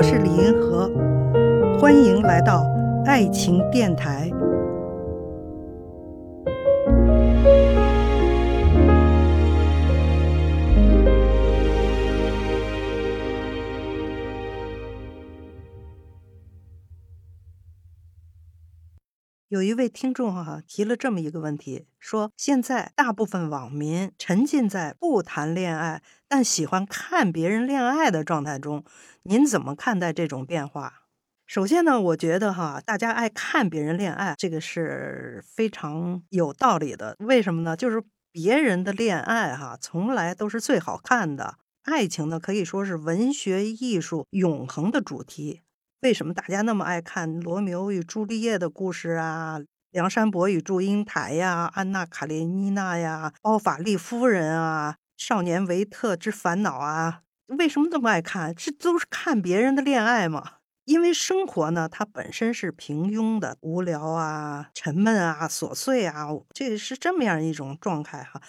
我是李银河，欢迎来到爱情电台。有一位听众哈、提了这么一个问题，说现在大部分网民沉浸在不谈恋爱但喜欢看别人恋爱的状态中，您怎么看待这种变化？首先呢，我觉得哈，大家爱看别人恋爱，这个是非常有道理的。为什么呢？就是别人的恋爱哈，从来都是最好看的。爱情呢，可以说是文学艺术永恒的主题。为什么大家那么爱看罗密欧与朱丽叶的故事啊？梁山伯与祝英台呀，安娜卡列尼娜呀，包法利夫人啊，少年维特之烦恼啊？为什么这么爱看？这都是看别人的恋爱嘛。因为生活呢，它本身是平庸的、无聊啊、沉闷啊、琐碎啊，这是这么样一种状态哈。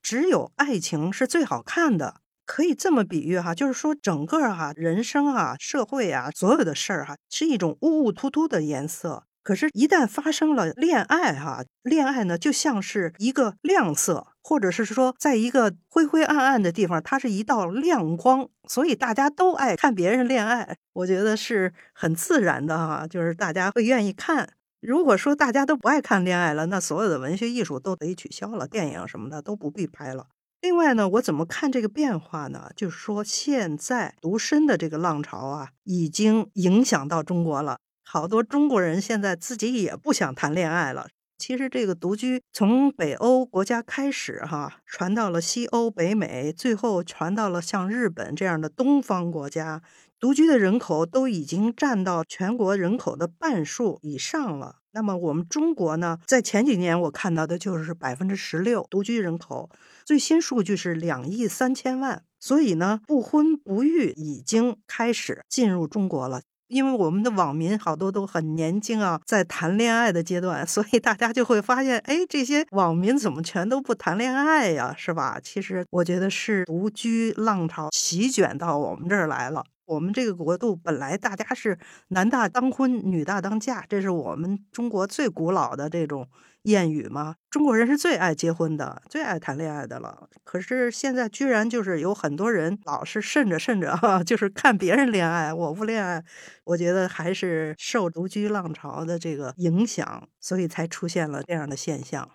只有爱情是最好看的。可以这么比喻哈，就是说整个哈人生啊、社会啊，所有的事儿哈，是一种雾雾突突的颜色。可是，一旦发生了恋爱哈，恋爱呢就像是一个亮色，或者是说，在一个灰灰暗暗的地方，它是一道亮光。所以大家都爱看别人恋爱，我觉得是很自然的哈，就是大家会愿意看。如果说大家都不爱看恋爱了，那所有的文学艺术都得取消了，电影什么的都不必拍了。另外呢，我怎么看这个变化呢？就是说，现在独身的这个浪潮啊，已经影响到中国了。好多中国人现在自己也不想谈恋爱了。其实这个独居从北欧国家开始，哈，传到了西欧、北美，最后传到了像日本这样的东方国家，独居的人口都已经占到全国人口的半数以上了。那么我们中国呢，在前几年我看到的就是百分之十六独居人口，最新数据是两亿三千万。所以呢，不婚不育已经开始进入中国了。因为我们的网民好多都很年轻啊，在谈恋爱的阶段，所以大家就会发现，哎，这些网民怎么全都不谈恋爱呀？是吧？其实我觉得是独居浪潮席卷到我们这儿来了。我们这个国度本来大家是男大当婚，女大当嫁，这是我们中国最古老的这种谚语嘛。中国人是最爱结婚的，最爱谈恋爱的了。可是现在居然就是有很多人老是慎着慎着哈，就是看别人恋爱，我不恋爱。我觉得还是受独居浪潮的这个影响，所以才出现了这样的现象。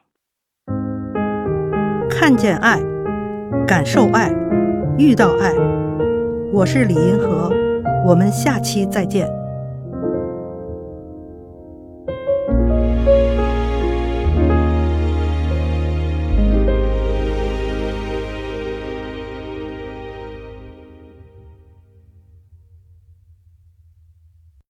看见爱，感受爱，遇到爱。我是李银河，我们下期再见。